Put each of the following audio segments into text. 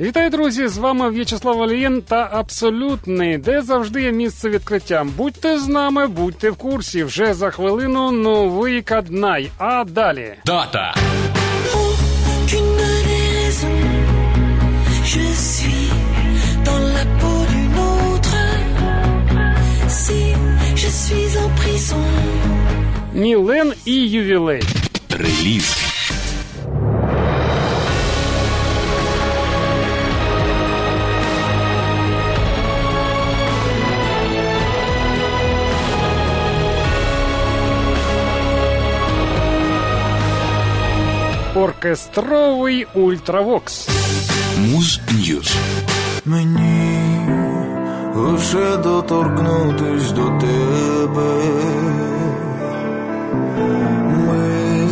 Вітаю, друзі! З вами В'ячеслав Олієн та Абсолютний, де завжди є місце відкриттям. Будьте з нами, будьте в курсі. Вже за хвилину новий каднай. А далі Дата Мілен і ювілей. реліз. Оркестровий Ultravox. Муз Ньюз. Мені лише доторкнутись до тебе. Ми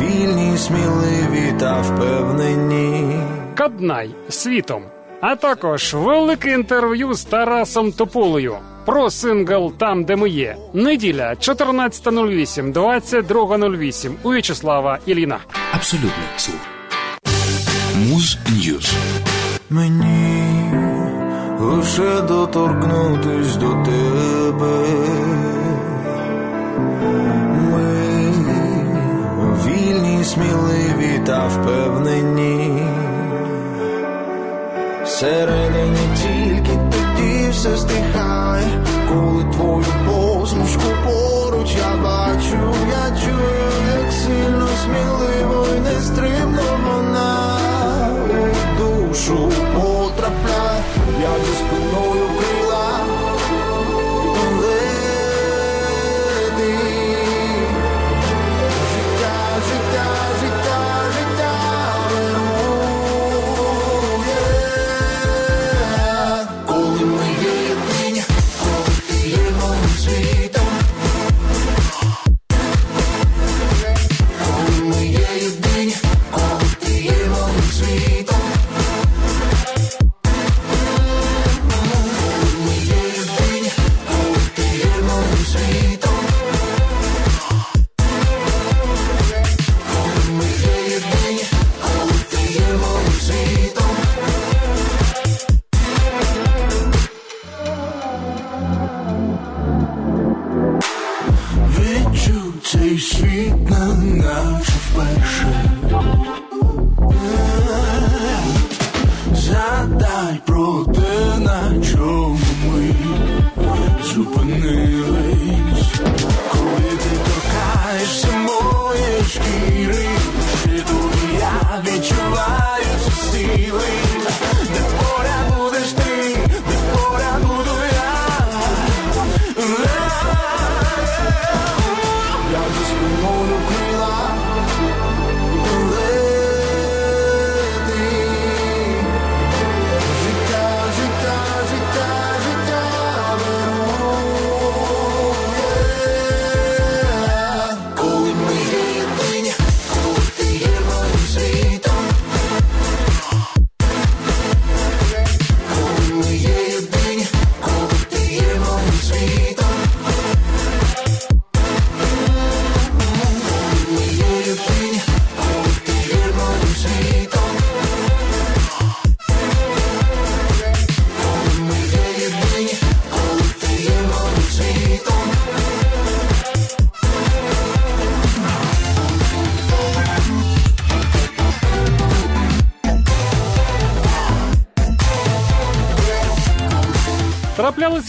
вільні, сміливі та впевнені. Каднай світом. А також велике інтерв'ю з Тарасом Тополею про сингл Там, де ми є. Неділя 14.08, 22.08 у В'ячеслава Іліна. Абсолютний слух. Муз Ньюз. Мені лише доторкнутись до тебе. Ми вільні, сміливі та впевнені. Всередині тільки тоді все стихає, коли твою посмішку поруч я бачу, я чую, як сильно сміливо і нестримно вона. У душу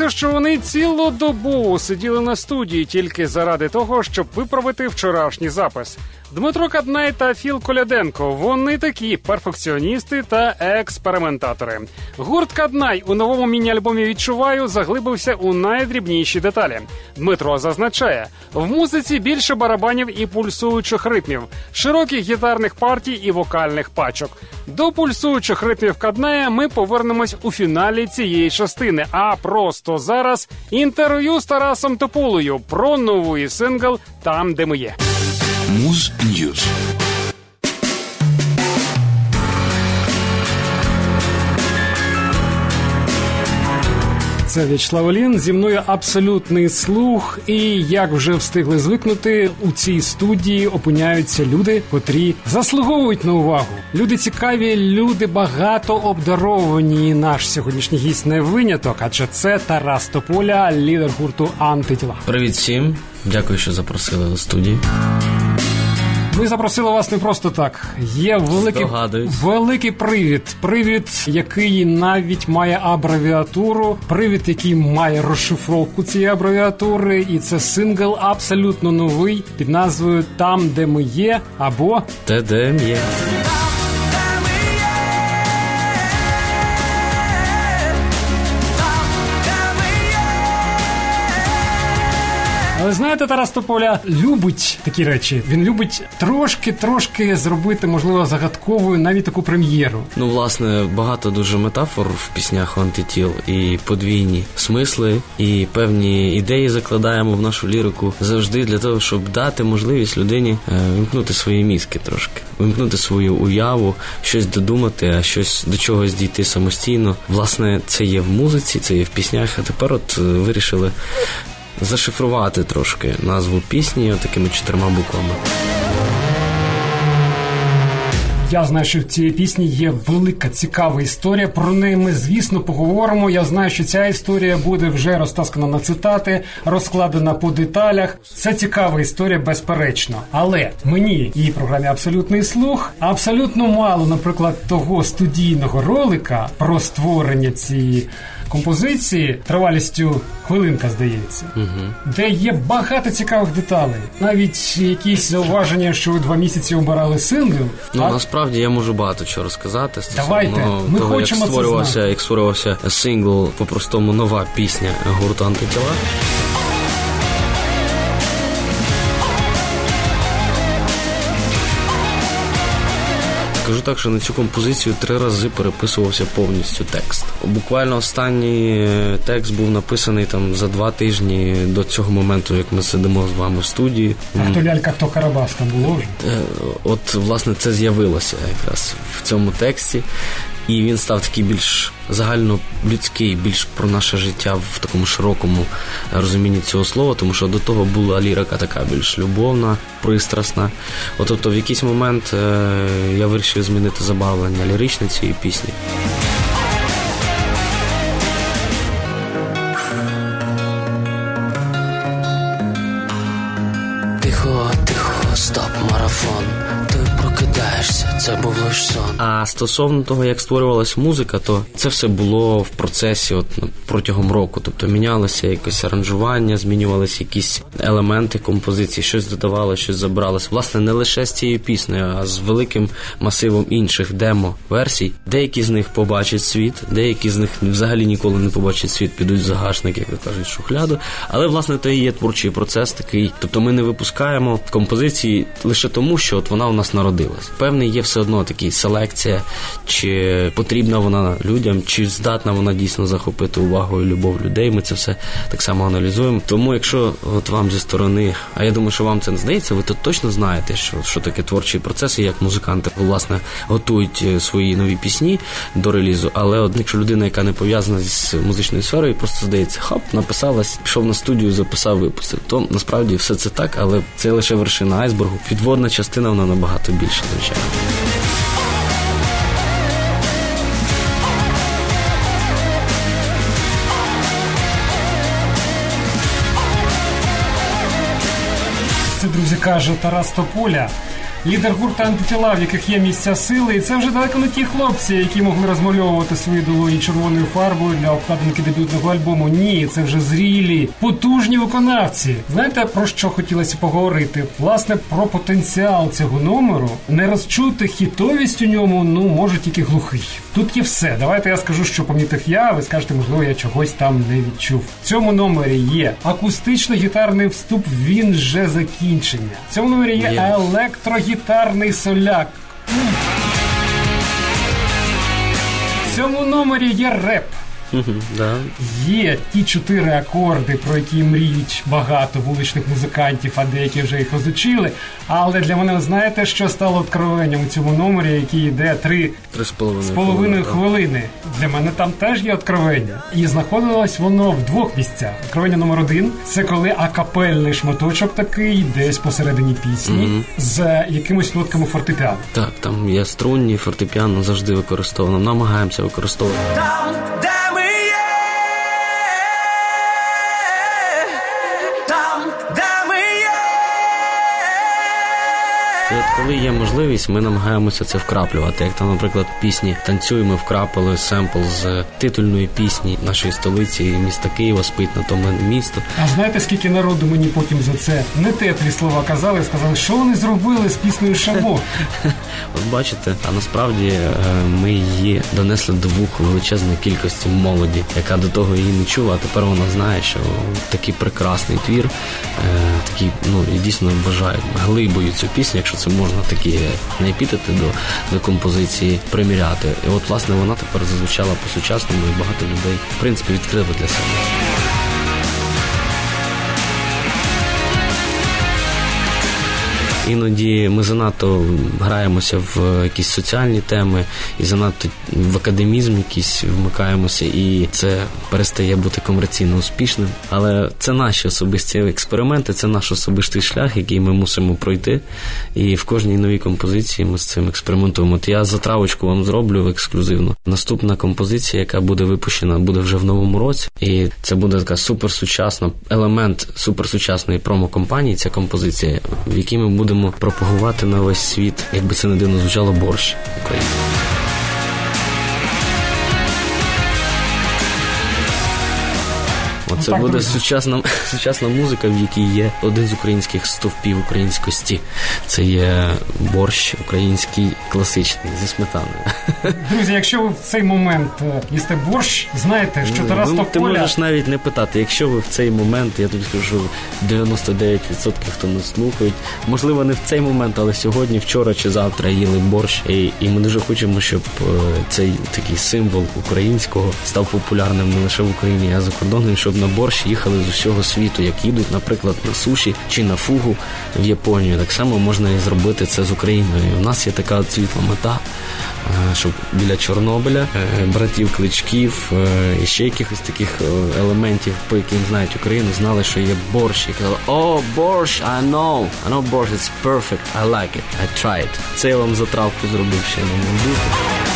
Траплялося, що вони цілу добу сиділи на студії тільки заради того, щоб виправити вчорашній запис. Дмитро Каднай та Філ Коляденко. Вони такі перфекціоністи та експериментатори. Гурт Каднай у новому міні-альбомі відчуваю заглибився у найдрібніші деталі. Дмитро зазначає, в музиці більше барабанів і пульсуючих ритмів, широких гітарних партій і вокальних пачок. До пульсуючих ритмів Кадная ми повернемось у фіналі цієї частини. А просто зараз інтерв'ю з Тарасом Тополею про новий сингл Там, де ми є. Муз Ньюз. Це В'ячеслав Ілін. Зі мною абсолютний слух. І як вже встигли звикнути, у цій студії опиняються люди, котрі заслуговують на увагу. Люди цікаві, люди багато обдаровані. І Наш сьогоднішній гість не виняток, адже це Тарас Тополя, лідер гурту Антитіла. Привіт всім. Дякую, що запросили до студії. Ми запросили вас не просто так. Є великий, великий привід. Привід, який навіть має абревіатуру, привід, який має розшифровку цієї абревіатури, і це сингл абсолютно новий під назвою Там, де ми є, або ТДМ є. Але знаєте, Тарас Тополя любить такі речі. Він любить трошки-трошки зробити, можливо, загадковою навіть таку прем'єру. Ну, власне, багато дуже метафор в піснях антитіл і подвійні смисли, і певні ідеї закладаємо в нашу лірику завжди для того, щоб дати можливість людині е, вимкнути свої мізки трошки, вимкнути свою уяву, щось додумати, а щось до чогось дійти самостійно. Власне, це є в музиці, це є в піснях. А тепер от е, вирішили зашифрувати трошки назву пісні такими чотирма буквами. Я знаю, що в цій пісні є велика цікава історія. Про неї ми, звісно, поговоримо. Я знаю, що ця історія буде вже розтаскана на цитати, розкладена по деталях. Це цікава історія, безперечно. Але мені і програмі Абсолютний слух абсолютно мало, наприклад, того студійного ролика про створення цієї композиції тривалістю хвилинка, здається, де є багато цікавих деталей. Навіть якісь зауваження, що ви два місяці обирали сингл. Ну а насправді я можу багато чого розказати стосовно Давайте, ми того, хочемо як це створювався, знати. як створювався сингл по-простому нова пісня гурту антитіла. Скажу так, що на цю композицію три рази переписувався повністю текст. Буквально останній е, текст був написаний там за два тижні до цього моменту, як ми сидимо з вами в студії. А хто лялька, хто Карабас там було. Е, От, власне, це з'явилося якраз в цьому тексті, і він став такий більш загальнолюдський, більш про наше життя в такому широкому розумінні цього слова, тому що до того була лірика така більш любовна, пристрасна. От, тобто, в якийсь момент е, я вирішив змінити забавлення ліричне цієї пісні. Тихо, тихо, стоп, марафон. Це був лиш сон. А стосовно того, як створювалась музика, то це все було в процесі от протягом року. Тобто мінялося якось аранжування, змінювалися якісь елементи композиції, щось додавалося, щось забралося. Власне, не лише з цією піснею, а з великим масивом інших демо-версій. Деякі з них побачать світ, деякі з них взагалі ніколи не побачать світ, підуть в загашник, як кажуть, шухляду. Але власне то і є творчий процес такий. Тобто ми не випускаємо композиції лише тому, що от вона у нас народилась. Певний є все одно такий селекція, чи потрібна вона людям, чи здатна вона дійсно захопити увагу і любов людей. Ми це все так само аналізуємо. Тому, якщо от вам зі сторони, а я думаю, що вам це не здається, ви то точно знаєте, що, що таке творчий процес і як музиканти власне готують е, свої нові пісні до релізу. Але от якщо людина, яка не пов'язана з музичною сферою, просто здається, хоп, написалась, пішов на студію, записав, випустив. То насправді все це так, але це лише вершина айсбергу. Підводна частина вона набагато більша, звичайно. Каже Тарас Тополя. Лідер гурту антитіла, в яких є місця сили. І це вже далеко не ті хлопці, які могли розмальовувати свої долоні червоною фарбою для обкладинки дебютного альбому. Ні, це вже зрілі, потужні виконавці. Знаєте про що хотілося поговорити? Власне про потенціал цього номеру. Не розчути хітовість у ньому, ну може тільки глухий. Тут є все. Давайте я скажу, що помітив я. Ви скажете, можливо, я чогось там не відчув. В цьому номері є акустично-гітарний вступ. Він же закінчення. В цьому номері є Є. електрогітарний соляк. В цьому номері є реп. Да. Є ті чотири акорди, про які мріють багато вуличних музикантів, а деякі вже їх розучили. Але для мене знаєте, що стало откровенням у цьому номері, який йде три з половиною. з половиною хвилини. Для мене там теж є откровення. І знаходилось воно в двох місцях. Откровення номер один це коли акапельний шматочок такий, десь посередині пісні, з якимось нотками фортепіано. Так, там є струнні, фортепіано завжди використовано. Намагаємося використовувати. Коли є можливість, ми намагаємося це вкраплювати. Як там, наприклад, пісні танцюємо, вкрапили семпл з титульної пісні нашої столиці міста Києва, спить на тому місто. А знаєте, скільки народу мені потім за це не теплі слова казали, сказали, що вони зробили з піснею Шамо. От бачите, а насправді е, ми її донесли до вух величезної кількості молоді, яка до того її не чула, а тепер вона знає, що такий прекрасний твір, е, такий, ну і дійсно вважають глибою цю пісню, якщо це можна такі не епітети до, до композиції приміряти. І от власне вона тепер зазвучала по-сучасному, і багато людей в принципі відкрили для себе. Іноді ми занадто граємося в якісь соціальні теми і занадто в академізм якийсь вмикаємося, і це перестає бути комерційно успішним. Але це наші особисті експерименти, це наш особистий шлях, який ми мусимо пройти. І в кожній новій композиції ми з цим експериментуємо. От я затравочку вам зроблю ексклюзивно. Наступна композиція, яка буде випущена, буде вже в новому році, і це буде така суперсучасна елемент суперсучасної промо-компанії. Ця композиція, в якій ми будемо пропагувати на весь світ, якби це не дивно звучало борщ України. Оце так, буде друзі. сучасна, сучасна музика, в якій є один з українських стовпів українськості. Це є борщ український класичний зі сметаною. Друзі, якщо ви в цей момент е, їсте борщ, знаєте, що Тарас Ну, ти можеш навіть не питати. Якщо ви в цей момент, я тобі скажу, 99% хто нас слухають, можливо, не в цей момент, але сьогодні, вчора чи завтра їли борщ. І, і ми дуже хочемо, щоб е, цей такий символ українського став популярним не лише в Україні, а за кордоном, щоб на борщ їхали з усього світу, як їдуть, наприклад, на суші чи на фугу в Японію. Так само можна і зробити це з Україною. У нас є така світла мета, е, щоб біля Чорнобиля, е, братів кличків е, і ще якихось таких елементів, по яким знають Україну, знали, що є борщ. І казали, о, борщ, I know, I know борщ, it's perfect, I like it, I tried. Це я вам затравку зробив ще на мундуку.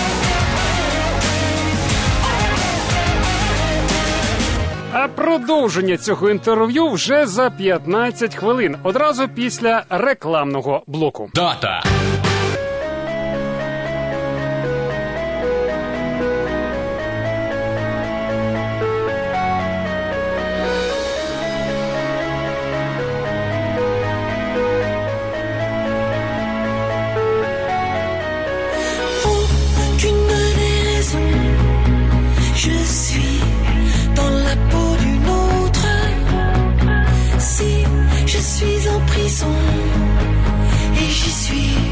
Продовження цього інтерв'ю вже за 15 хвилин, одразу після рекламного блоку. Дата. Je suis et j'y suis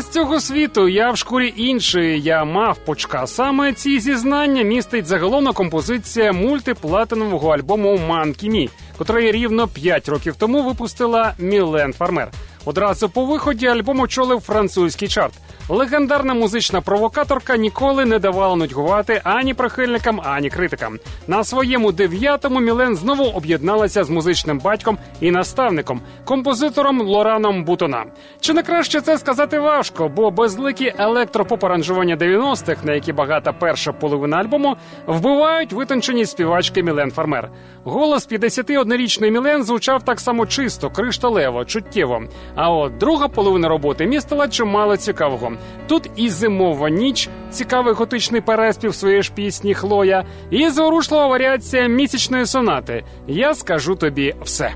з цього світу. Я в шкурі іншої. Я мав почка. Саме ці зізнання містить заголовна композиція мультиплатинового альбому Манкімі, котрий рівно 5 років тому випустила Мілен Фармер. Одразу по виході альбом очолив французький чарт. Легендарна музична провокаторка ніколи не давала нудьгувати ані прихильникам, ані критикам. На своєму дев'ятому Мілен знову об'єдналася з музичним батьком і наставником, композитором Лораном Бутона. Чи не краще це сказати важко, бо безликі електропоп-аранжування 90-х, на які багата перша половина альбому, вбивають витончені співачки Мілен Фармер. Голос 51-річної Мілен звучав так само чисто, кришталево, чуттєво. А от друга половина роботи містила чимало цікавого. Тут і зимова ніч, цікавий готичний переспів своєї ж пісні Хлоя, і зворушлива варіація місячної сонати. Я скажу тобі все.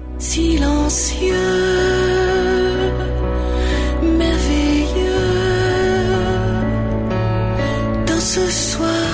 ce soir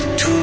to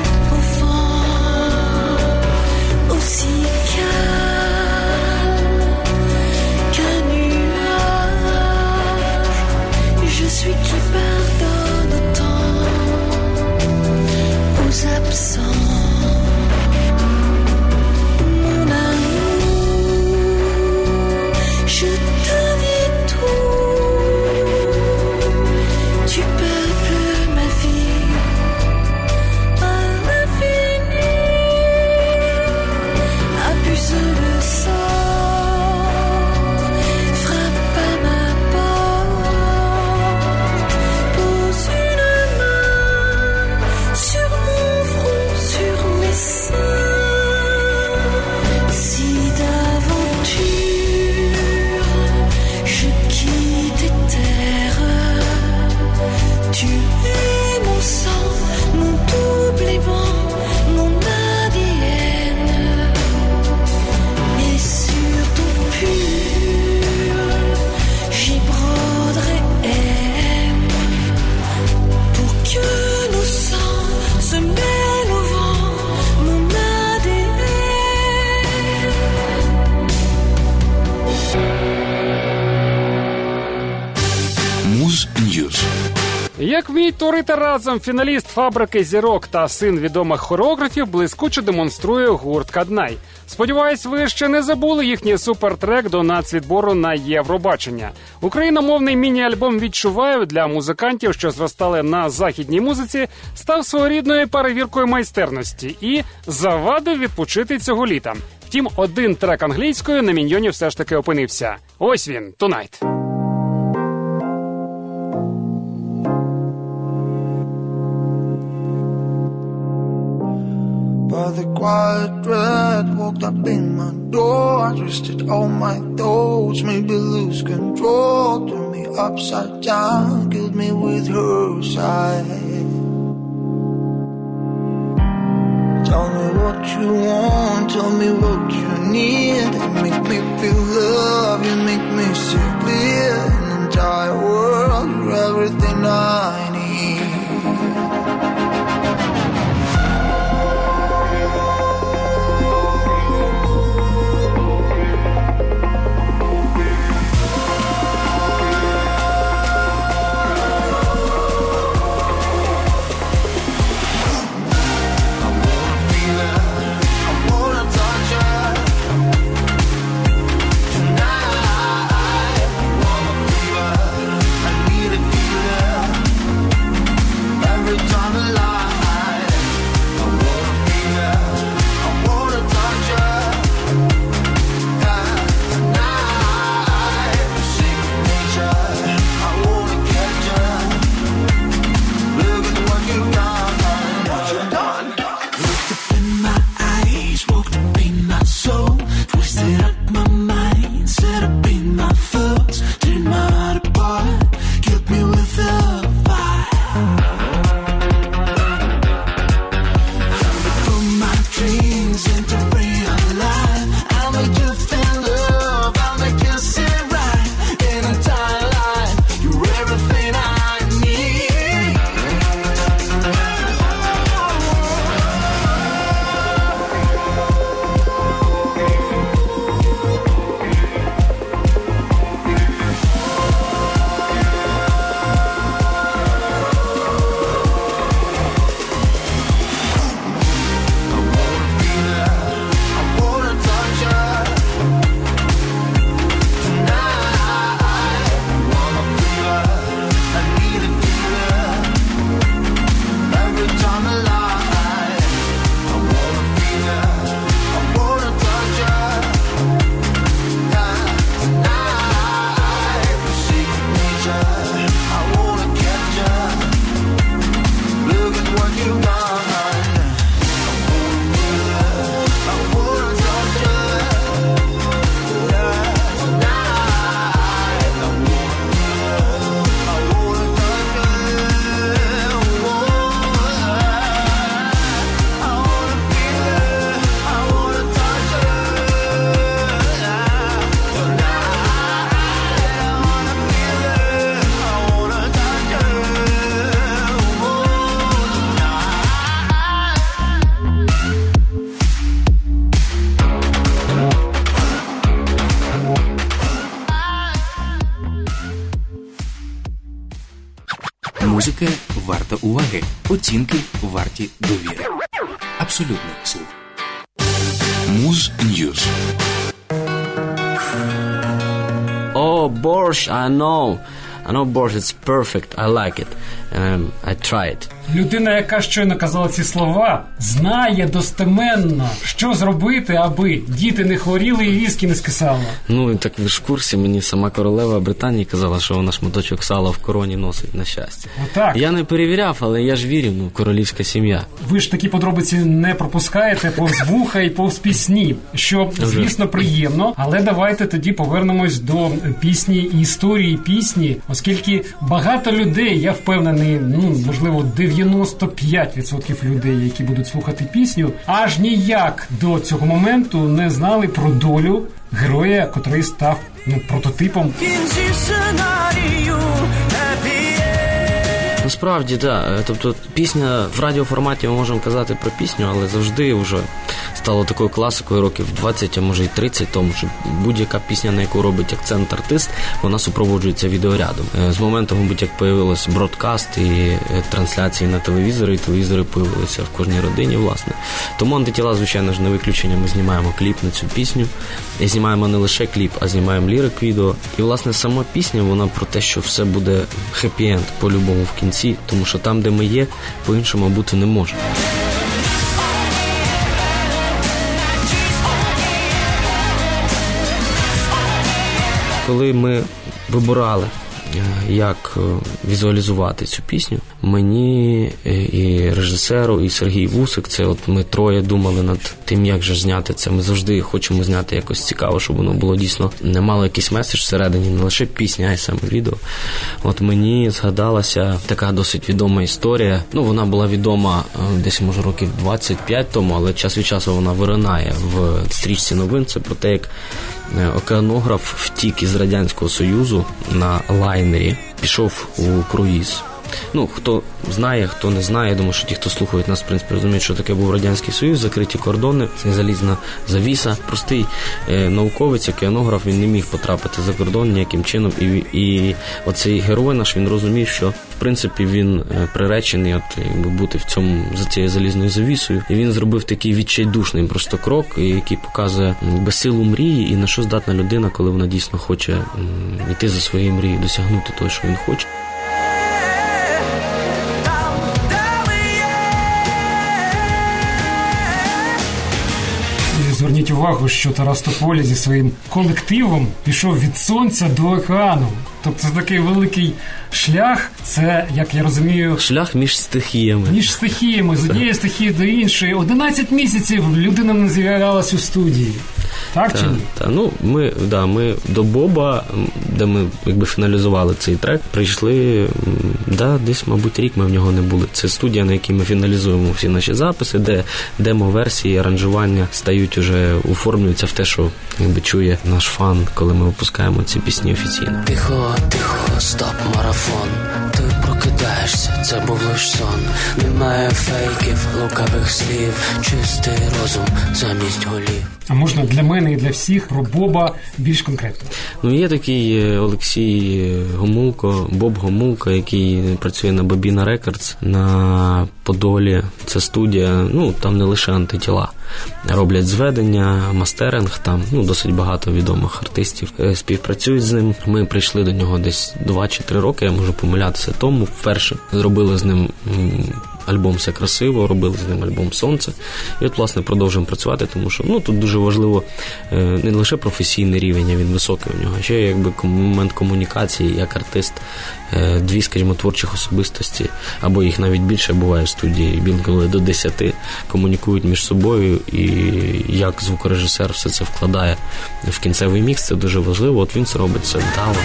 Як вміють творити разом фіналіст фабрики зірок та син відомих хореографів блискуче демонструє гурт Каднай. Сподіваюсь, ви ще не забули їхній супертрек до нацвідбору на Євробачення. Україномовний міні-альбом відчуваю для музикантів, що зростали на західній музиці, став своєрідною перевіркою майстерності і завадив відпочити цього літа. Втім, один трек англійською на міньйоні все ж таки опинився. Ось він тунайт. By the quiet dread walked up in my door. I twisted all my thoughts, made me lose control. Turned me upside down, killed me with her side. Tell me what you want, Tell me what you need. You make me feel love. You make me see clear. An entire world. You're everything I need. Музика оцінки варті довіри. Абсолютний слух. Муз Ньюз. Oh, borscht, I know. I know borscht, it's perfect. I like it. Um, I try it. Людина, яка щойно казала ці слова, знає достеменно, що зробити, аби діти не хворіли і віскі не скисало. Ну, і так ви ж в курсі, мені сама королева Британії казала, що вона шматочок сала в короні носить на щастя. Отак. Я не перевіряв, але я ж вірю, ну, королівська сім'я. Ви ж такі подробиці не пропускаєте повз вуха і повз пісні, що звісно приємно. Але давайте тоді повернемось до пісні і історії пісні, оскільки багато людей, я впевнений, ну можливо, 95% людей, які будуть слухати пісню, аж ніяк до цього моменту не знали про долю героя, котрий став ну прототипом Насправді. Да. Тобто пісня в радіоформаті ми можемо казати про пісню, але завжди вже стало такою класикою років 20, а може й 30 тому, що будь-яка пісня, на яку робить акцент артист, вона супроводжується відеорядом. Е, З моменту, мабуть, як появилось бродкаст і е, трансляції на телевізори, і телевізори появилися в кожній родині, власне. Тому антитіла, звичайно ж, не виключення. Ми знімаємо кліп на цю пісню. І знімаємо не лише кліп, а знімаємо лірик відео. І, власне, сама пісня, вона про те, що все буде хеппі-енд по-любому в кінці, тому що там, де ми є, по-іншому бути не може. Коли ми вибирали е, як е, візуалізувати цю пісню. Мені е, і режисеру, і Сергій Вусик, це от ми троє думали над тим, як же зняти це. Ми завжди хочемо зняти якось цікаво, щоб воно було дійсно не мало якийсь меседж всередині, не лише пісня, а й саме відео. От мені згадалася така досить відома історія. Ну, вона була відома десь може років 25 тому, але час від часу вона виринає в стрічці новин. Це про те, як океанограф втік із радянського союзу на лайнері, пішов у круїз. Ну, хто знає, хто не знає, я думаю, що ті, хто слухають нас, в принципі, розуміють, що таке був Радянський Союз, закриті кордони, це залізна завіса. Простий е, науковець, океанограф, він не міг потрапити за кордон ніяким чином. І і оцей герой наш він розумів, що в принципі він е, приречений от, якби, бути в цьому за цією залізною завісою. І він зробив такий відчайдушний просто крок, який показує безсилу мрії і на що здатна людина, коли вона дійсно хоче йти за своєю мрією, досягнути того, що він хоче. Зверніть увагу, що Тарас Тополі зі своїм колективом пішов від сонця до океану. Тобто це такий великий шлях. Це як я розумію, шлях між стихіями. Між стихіями з однієї стихії до іншої. 11 місяців людина не з'являлась у студії. Так та, чи ні? Та, ну ми да, ми до Боба, де ми якби фіналізували цей трек, прийшли да, десь, мабуть, рік ми в нього не були. Це студія, на якій ми фіналізуємо всі наші записи, де демо-версії, аранжування стають уже оформлюються в те, що якби чує наш фан, коли ми випускаємо ці пісні офіційно. Тихо, тихо, стоп, марафон. Ти прокидаєшся, це був лиш сон. Немає фейків, лукавих слів, чистий розум замість голів. А можна для мене і для всіх про Боба більш конкретно? Ну є такий е, Олексій Гомулко, Боб Гомулко, який працює на Bobina Records на Подолі. Це студія. Ну там не лише антитіла. Роблять зведення, мастеринг. Там ну досить багато відомих артистів е, співпрацюють з ним. Ми прийшли до нього десь 2 чи 3 роки. Я можу помилятися тому. Вперше зробили з ним альбом все красиво, робили з ним альбом Сонце. І от, власне, продовжуємо працювати, тому що ну, тут дуже важливо е, не лише професійний рівень, а він високий у нього, а ще якби момент комунікації як артист, е, дві, скажімо, творчих особистості, або їх навіть більше буває в студії, інколи до десяти комунікують між собою, і як звукорежисер все це вкладає в кінцевий мікс, це дуже важливо. От він це робить це вдало.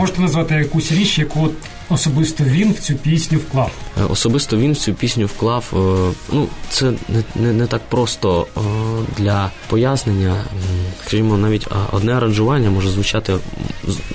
Можете назвати якусь річ, яку особисто він в цю пісню вклав? Е, особисто він в цю пісню вклав. Е, ну, це не не, не так просто е, для пояснення. Скажімо, навіть одне аранжування може звучати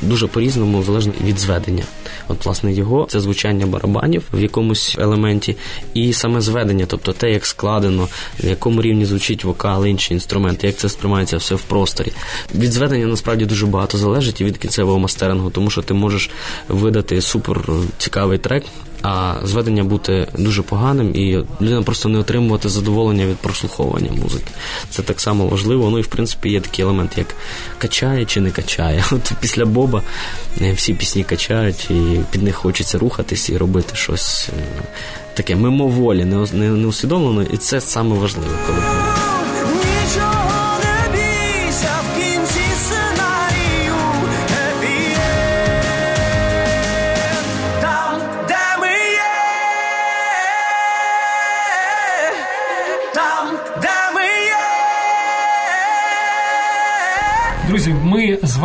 дуже по-різному, залежно від зведення. От, власне, його це звучання барабанів в якомусь елементі, і саме зведення, тобто те, як складено, в якому рівні звучить вокал, інші інструменти, як це сприймається все в просторі. Від зведення насправді дуже багато залежить і від кінцевого мастерингу, тому що ти можеш видати супер цікавий трек, а зведення бути дуже поганим, і людина просто не отримувати задоволення від прослуховування музики. Це так само важливо. Ну і в принципі є такий елемент, як качає чи не качає. От після Боба е, всі пісні качають, і під них хочеться рухатись і робити щось е, таке мимоволі, не, усвідомлено, і це саме важливе, коли.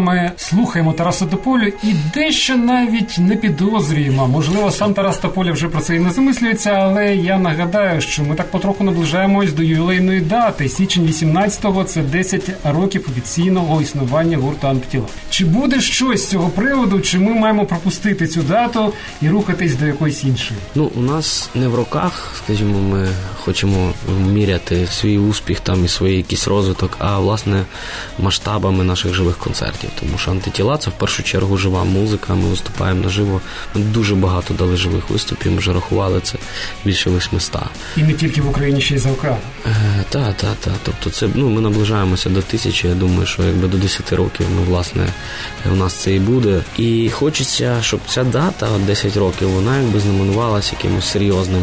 вами слухаємо Тараса Тополю і дещо навіть не підозрюємо. Можливо, сам Тарас Тополя вже про це і не замислюється, але я нагадаю, що ми так потроху наближаємось до ювілейної дати. Січень 18-го – це 10 років офіційного існування гурту Антитіла. Чи буде щось з цього приводу, чи ми маємо пропустити цю дату і рухатись до якоїсь іншої? Ну, у нас не в роках, скажімо, ми хочемо міряти свій успіх там і свій якийсь розвиток, а власне масштабами наших живих концертів. Тому що антитіла це в першу чергу жива музика. Ми виступаємо наживо. Ми дуже багато дали живих виступів. Ми вже рахували це більше 800. І не тільки в Україні, ще й за океаном. Е, та, та, та. Тобто, це ну ми наближаємося до тисячі. Я думаю, що якби до 10 років, ну власне, у нас це і буде. І хочеться, щоб ця дата, от 10 років, вона якби знаменувалася якимось серйозним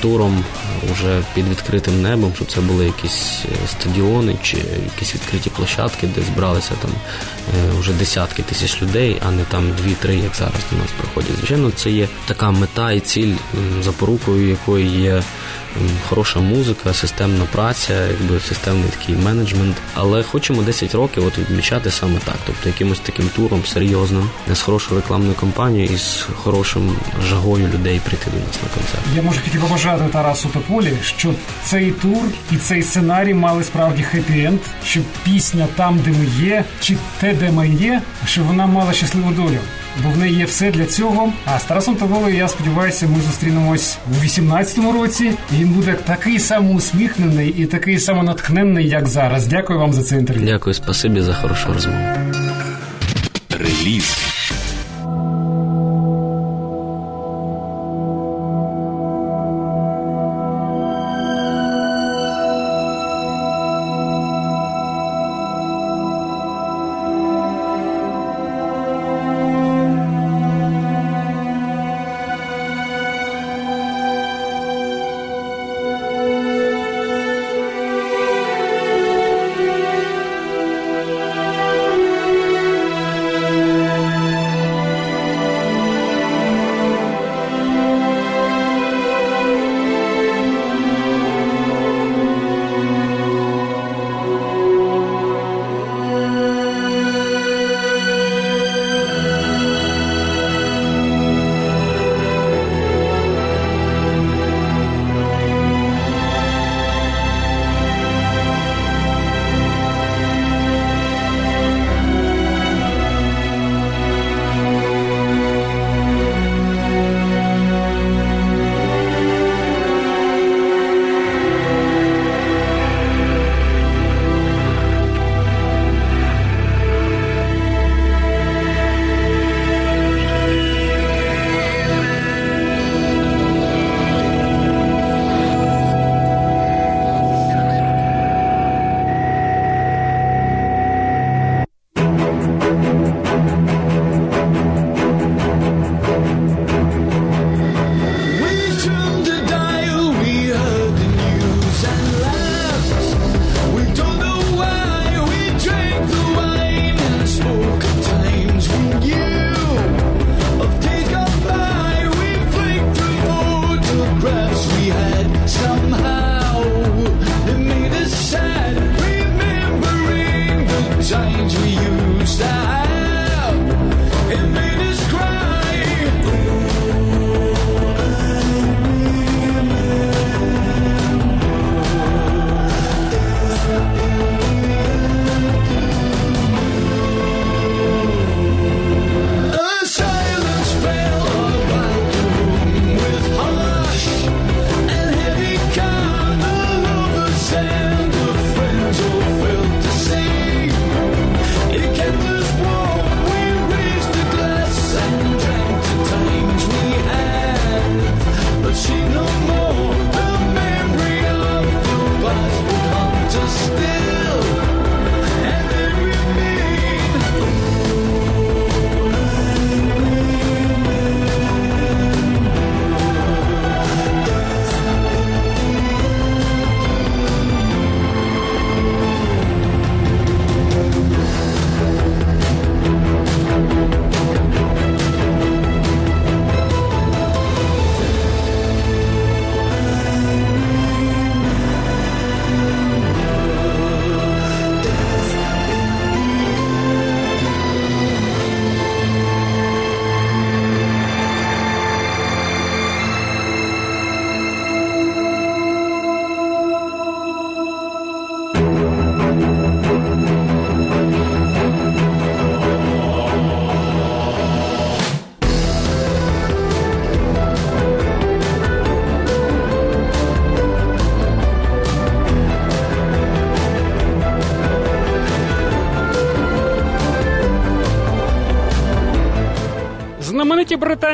туром уже під відкритим небом, щоб це були якісь е, стадіони чи якісь відкриті площадки, де збиралися там е, вже десятки тисяч людей, а не там дві-три, як зараз до нас проходять. Звичайно, це є така мета і ціль, запорукою якої є хороша музика, системна праця, якби системний такий менеджмент. Але хочемо 10 років от відмічати саме так, тобто якимось таким туром серйозним, з хорошою рекламною кампанією і з хорошим жагою людей прийти до нас на концерт. Я можу тільки побажати Тарасу Тополі, щоб цей тур і цей сценарій мали справді хеппі-енд, щоб пісня там, де ми є, чи те, де ми є, щоб вона мала щасливу долю. Бо в неї є все для цього. А з Тарасом Тавелою, я сподіваюся, ми зустрінемось у 18-му році. І він буде такий самоусміхнений і такий самонатхненний, як зараз. Дякую вам за це інтерв'ю. Дякую, спасибі за хорошу розмову. Реліз.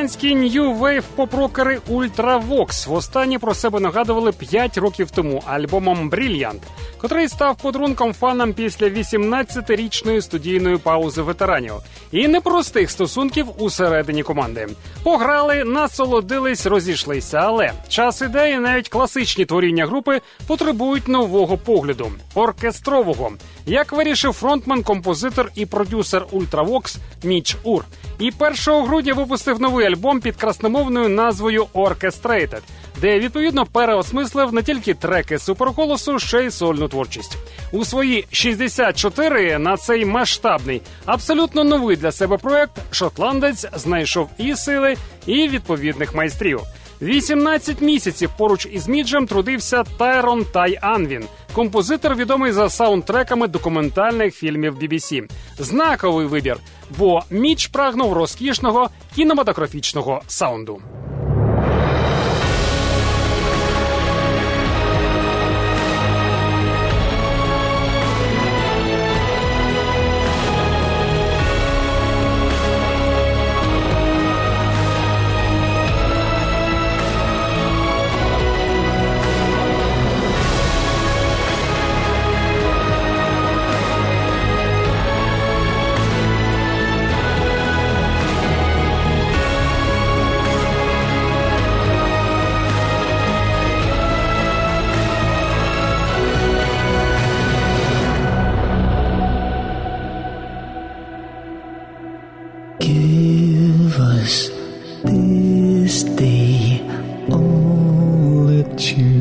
Британські New Wave попрокери Ultravox востаннє про себе нагадували 5 років тому альбомом Brilliant, котрий став подарунком фанам після 18-річної студійної паузи ветеранів і непростих стосунків усередині команди. Пограли, насолодились, розійшлися, але час іде, і навіть класичні творіння групи потребують нового погляду оркестрового, як вирішив фронтмен, композитор і продюсер Ultravox Міч Ур. І 1 грудня випустив новий альбом під красномовною назвою Orchestrated, де відповідно переосмислив не тільки треки суперголосу, ще й сольну творчість. У свої 64 на цей масштабний, абсолютно новий для себе проект шотландець знайшов і сили, і відповідних майстрів. 18 місяців поруч із Міджем трудився Тайрон Тай Анвін, композитор, відомий за саундтреками документальних фільмів BBC. Знаковий вибір, бо Мідж прагнув розкішного кінематографічного саунду.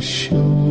show.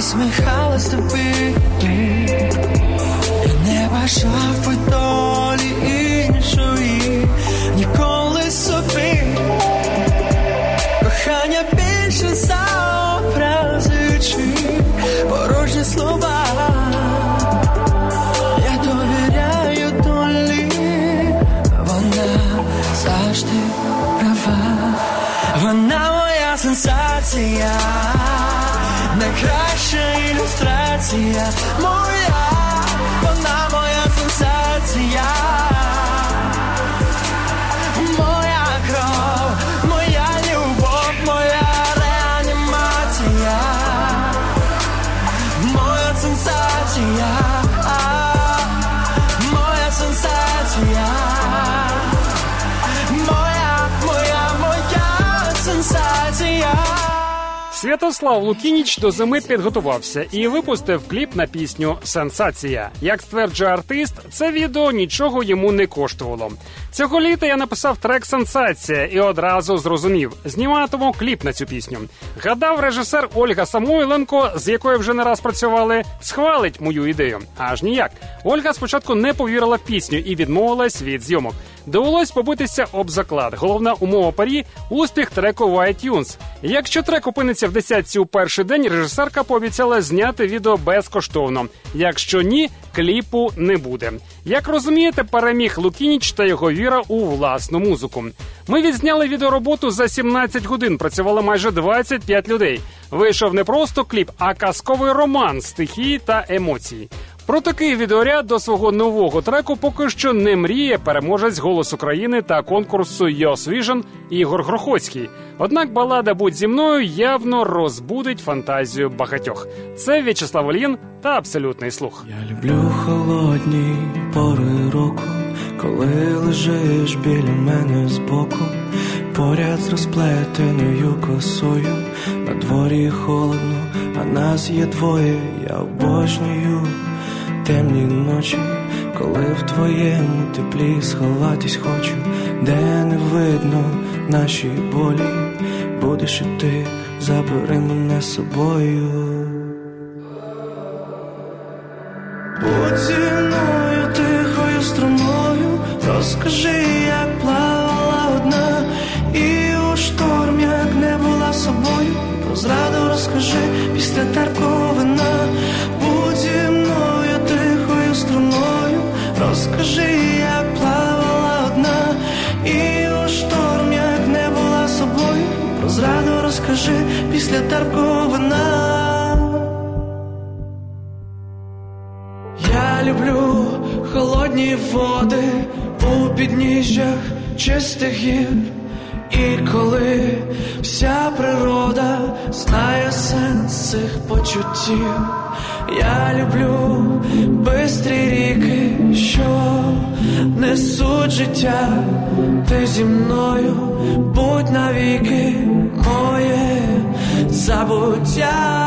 Посміхалось тобі. Я не бажав би долі Святослав Лукініч до зими підготувався і випустив кліп на пісню Сенсація. Як стверджує артист, це відео нічого йому не коштувало. Цього літа я написав трек Сенсація і одразу зрозумів, зніматиму кліп на цю пісню. Гадав, режисер Ольга Самойленко, з якою вже не раз працювали, схвалить мою ідею. Аж ніяк. Ольга спочатку не повірила в пісню і відмовилась від зйомок. Довелось побитися об заклад. Головна умова парі успіх треку в iTunes. Якщо трек опиниться в десятці у перший день, режисерка пообіцяла зняти відео безкоштовно. Якщо ні, кліпу не буде. Як розумієте, переміг Лукініч та його віра у власну музику. Ми відзняли відеороботу за 17 годин. Працювало майже 25 людей. Вийшов не просто кліп, а казковий роман стихії та емоцій. Про такий відеоряд до свого нового треку поки що не мріє переможець голос України та конкурсу Йос Vision Ігор Грохоцький. Однак балада Будь зі мною явно розбудить фантазію багатьох. Це В'ячеслав Ольїн та абсолютний слух. Я люблю холодні пори року, коли лежиш біля мене збоку, поряд з розплетеною косою, на дворі холодно, а нас є двоє, я обожнюю темні ночі, коли в твоєму теплі сховатись хочу, де не видно наші болі, будеш і ти, забери мене з собою. Мною тихою струмою, розкажи, як плавала одна, і у шторм, як не була собою, про зраду розкажи після терковина, розкажи, як плавала одна, і у шторм, як не була собою, про зраду розкажи після терковина. Я люблю холодні води у підніжжях чистих гір. І коли вся природа знає сенс цих почуттів, я люблю бистрі ріки, що несуть життя, ти зі мною будь навіки моє забуття.